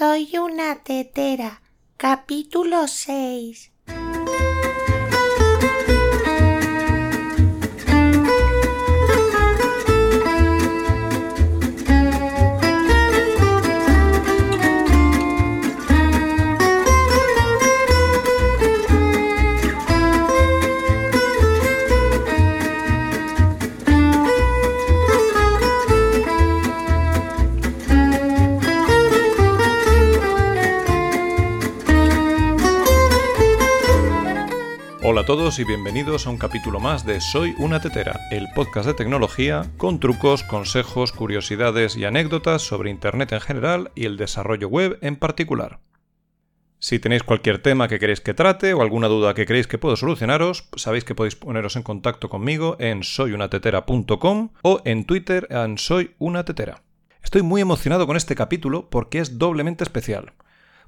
Soy una tetera. Capítulo 6. Todos y bienvenidos a un capítulo más de Soy una tetera, el podcast de tecnología con trucos, consejos, curiosidades y anécdotas sobre Internet en general y el desarrollo web en particular. Si tenéis cualquier tema que queréis que trate o alguna duda que creéis que puedo solucionaros, sabéis que podéis poneros en contacto conmigo en soyunatetera.com o en Twitter en soyunatetera. Estoy muy emocionado con este capítulo porque es doblemente especial.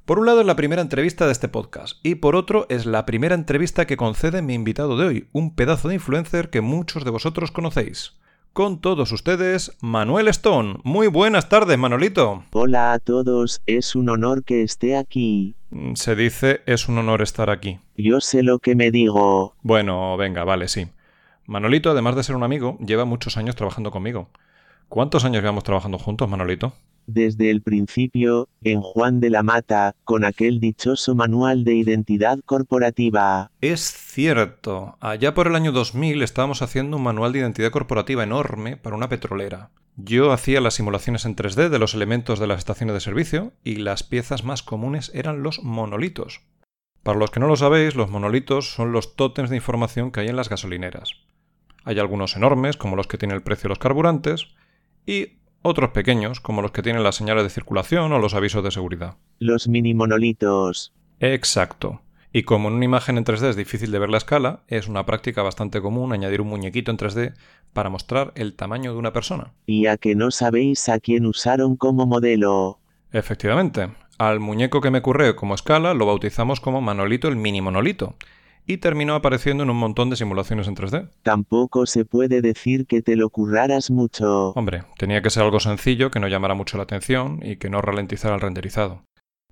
Por un lado es la primera entrevista de este podcast y por otro es la primera entrevista que concede mi invitado de hoy, un pedazo de influencer que muchos de vosotros conocéis. Con todos ustedes, Manuel Stone. Muy buenas tardes, Manolito. Hola a todos, es un honor que esté aquí. Mm, Se dice es un honor estar aquí. Yo sé lo que me digo. Bueno, venga, vale, sí. Manolito, además de ser un amigo, lleva muchos años trabajando conmigo. ¿Cuántos años llevamos trabajando juntos, Manolito? Desde el principio, en Juan de la Mata, con aquel dichoso manual de identidad corporativa. Es cierto. Allá por el año 2000 estábamos haciendo un manual de identidad corporativa enorme para una petrolera. Yo hacía las simulaciones en 3D de los elementos de las estaciones de servicio y las piezas más comunes eran los monolitos. Para los que no lo sabéis, los monolitos son los tótems de información que hay en las gasolineras. Hay algunos enormes, como los que tiene el precio de los carburantes, y otros pequeños, como los que tienen las señales de circulación o los avisos de seguridad. Los mini monolitos. Exacto. Y como en una imagen en 3D es difícil de ver la escala, es una práctica bastante común añadir un muñequito en 3D para mostrar el tamaño de una persona. Y a que no sabéis a quién usaron como modelo. Efectivamente, al muñeco que me curré como escala lo bautizamos como Manolito el mini monolito, y terminó apareciendo en un montón de simulaciones en 3D. Tampoco se puede decir que te lo curraras mucho. Hombre, tenía que ser algo sencillo que no llamara mucho la atención y que no ralentizara el renderizado.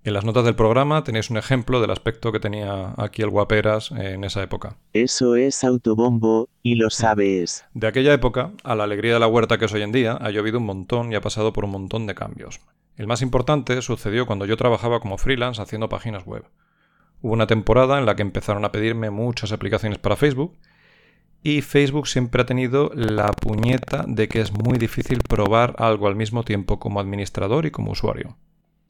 En las notas del programa tenéis un ejemplo del aspecto que tenía aquí el guaperas en esa época. Eso es autobombo, y lo sabes. De aquella época, a la alegría de la huerta que es hoy en día, ha llovido un montón y ha pasado por un montón de cambios. El más importante sucedió cuando yo trabajaba como freelance haciendo páginas web. Hubo una temporada en la que empezaron a pedirme muchas aplicaciones para Facebook y Facebook siempre ha tenido la puñeta de que es muy difícil probar algo al mismo tiempo como administrador y como usuario.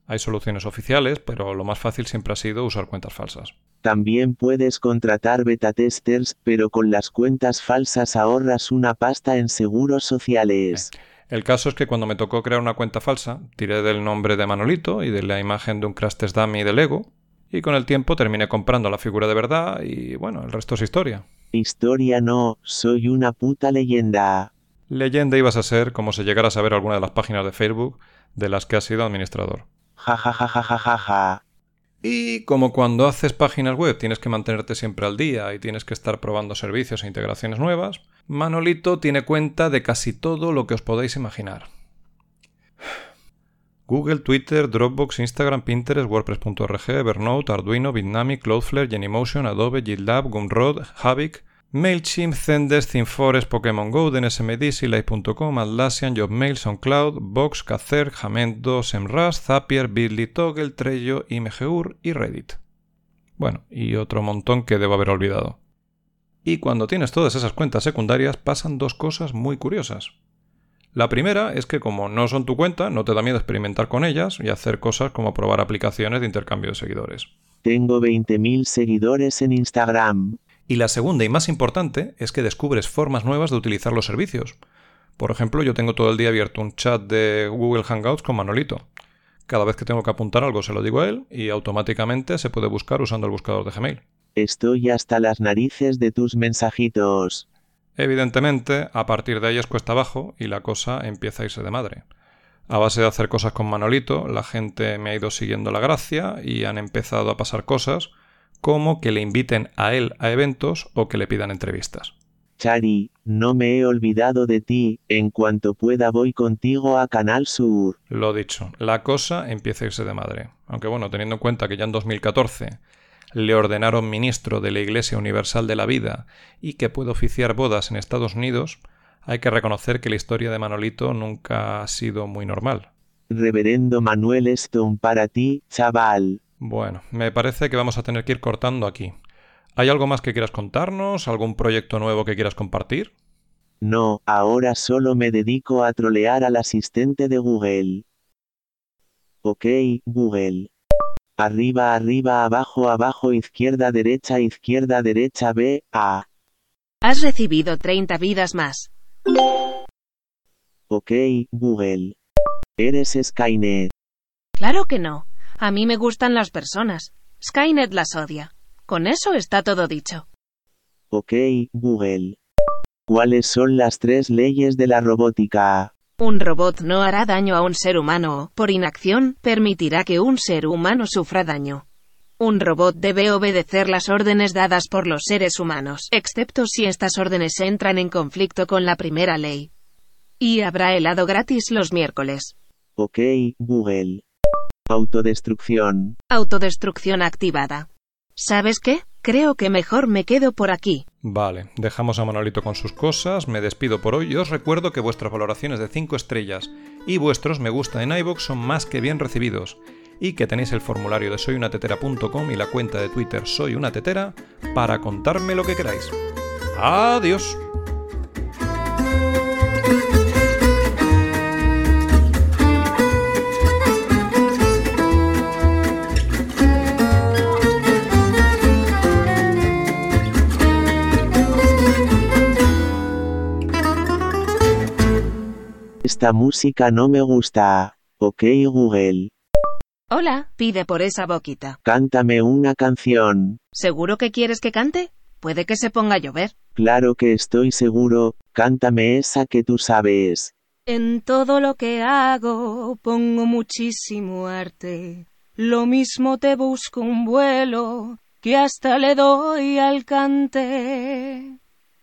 Hay soluciones oficiales, pero lo más fácil siempre ha sido usar cuentas falsas. También puedes contratar beta testers, pero con las cuentas falsas ahorras una pasta en seguros sociales. El caso es que cuando me tocó crear una cuenta falsa, tiré del nombre de Manolito y de la imagen de un Crash Test Dummy de Lego, y con el tiempo terminé comprando la figura de verdad y bueno, el resto es historia. Historia no, soy una puta leyenda. Leyenda ibas a ser como si llegara a saber alguna de las páginas de Facebook de las que has sido administrador. Ja ja ja ja ja ja ja. Y como cuando haces páginas web tienes que mantenerte siempre al día y tienes que estar probando servicios e integraciones nuevas, Manolito tiene cuenta de casi todo lo que os podáis imaginar. Google, Twitter, Dropbox, Instagram, Pinterest, WordPress.org, Evernote, Arduino, Bitnami, Cloudflare, Genymotion, Adobe, GitLab, Gumroad, Havik, MailChimp, Zendesk, ThemeForest, Pokémon Go, DNSMD, Sealife.com, Atlassian, JobMail, SoundCloud, Box, Kazer, Jamendo, SEMrush, Zapier, Bitly, Toggle, Trello, IMGUR y Reddit. Bueno, y otro montón que debo haber olvidado. Y cuando tienes todas esas cuentas secundarias pasan dos cosas muy curiosas. La primera es que como no son tu cuenta, no te da miedo experimentar con ellas y hacer cosas como probar aplicaciones de intercambio de seguidores. Tengo 20.000 seguidores en Instagram. Y la segunda y más importante es que descubres formas nuevas de utilizar los servicios. Por ejemplo, yo tengo todo el día abierto un chat de Google Hangouts con Manolito. Cada vez que tengo que apuntar algo se lo digo a él y automáticamente se puede buscar usando el buscador de Gmail. Estoy hasta las narices de tus mensajitos. Evidentemente, a partir de ahí es cuesta abajo y la cosa empieza a irse de madre. A base de hacer cosas con Manolito, la gente me ha ido siguiendo la gracia y han empezado a pasar cosas como que le inviten a él a eventos o que le pidan entrevistas. Chari, no me he olvidado de ti, en cuanto pueda voy contigo a Canal Sur. Lo dicho, la cosa empieza a irse de madre. Aunque bueno, teniendo en cuenta que ya en 2014 le ordenaron ministro de la Iglesia Universal de la Vida y que puede oficiar bodas en Estados Unidos, hay que reconocer que la historia de Manolito nunca ha sido muy normal. Reverendo Manuel Stone para ti, chaval. Bueno, me parece que vamos a tener que ir cortando aquí. ¿Hay algo más que quieras contarnos? ¿Algún proyecto nuevo que quieras compartir? No, ahora solo me dedico a trolear al asistente de Google. Ok, Google. Arriba, arriba, abajo, abajo, izquierda, derecha, izquierda, derecha, B, A. Has recibido 30 vidas más. Ok, Google. Eres Skynet. Claro que no. A mí me gustan las personas. Skynet las odia. Con eso está todo dicho. Ok, Google. ¿Cuáles son las tres leyes de la robótica? Un robot no hará daño a un ser humano o, por inacción, permitirá que un ser humano sufra daño. Un robot debe obedecer las órdenes dadas por los seres humanos, excepto si estas órdenes entran en conflicto con la primera ley. Y habrá helado gratis los miércoles. Ok, Google. Autodestrucción. Autodestrucción activada. ¿Sabes qué? Creo que mejor me quedo por aquí. Vale, dejamos a Manolito con sus cosas, me despido por hoy y os recuerdo que vuestras valoraciones de 5 estrellas y vuestros me gusta en iVoox son más que bien recibidos y que tenéis el formulario de soyunatetera.com y la cuenta de Twitter Soy una Tetera para contarme lo que queráis. Adiós. Esta música no me gusta. Ok, Google. Hola, pide por esa boquita. Cántame una canción. ¿Seguro que quieres que cante? Puede que se ponga a llover. Claro que estoy seguro. Cántame esa que tú sabes. En todo lo que hago pongo muchísimo arte. Lo mismo te busco un vuelo que hasta le doy al cante.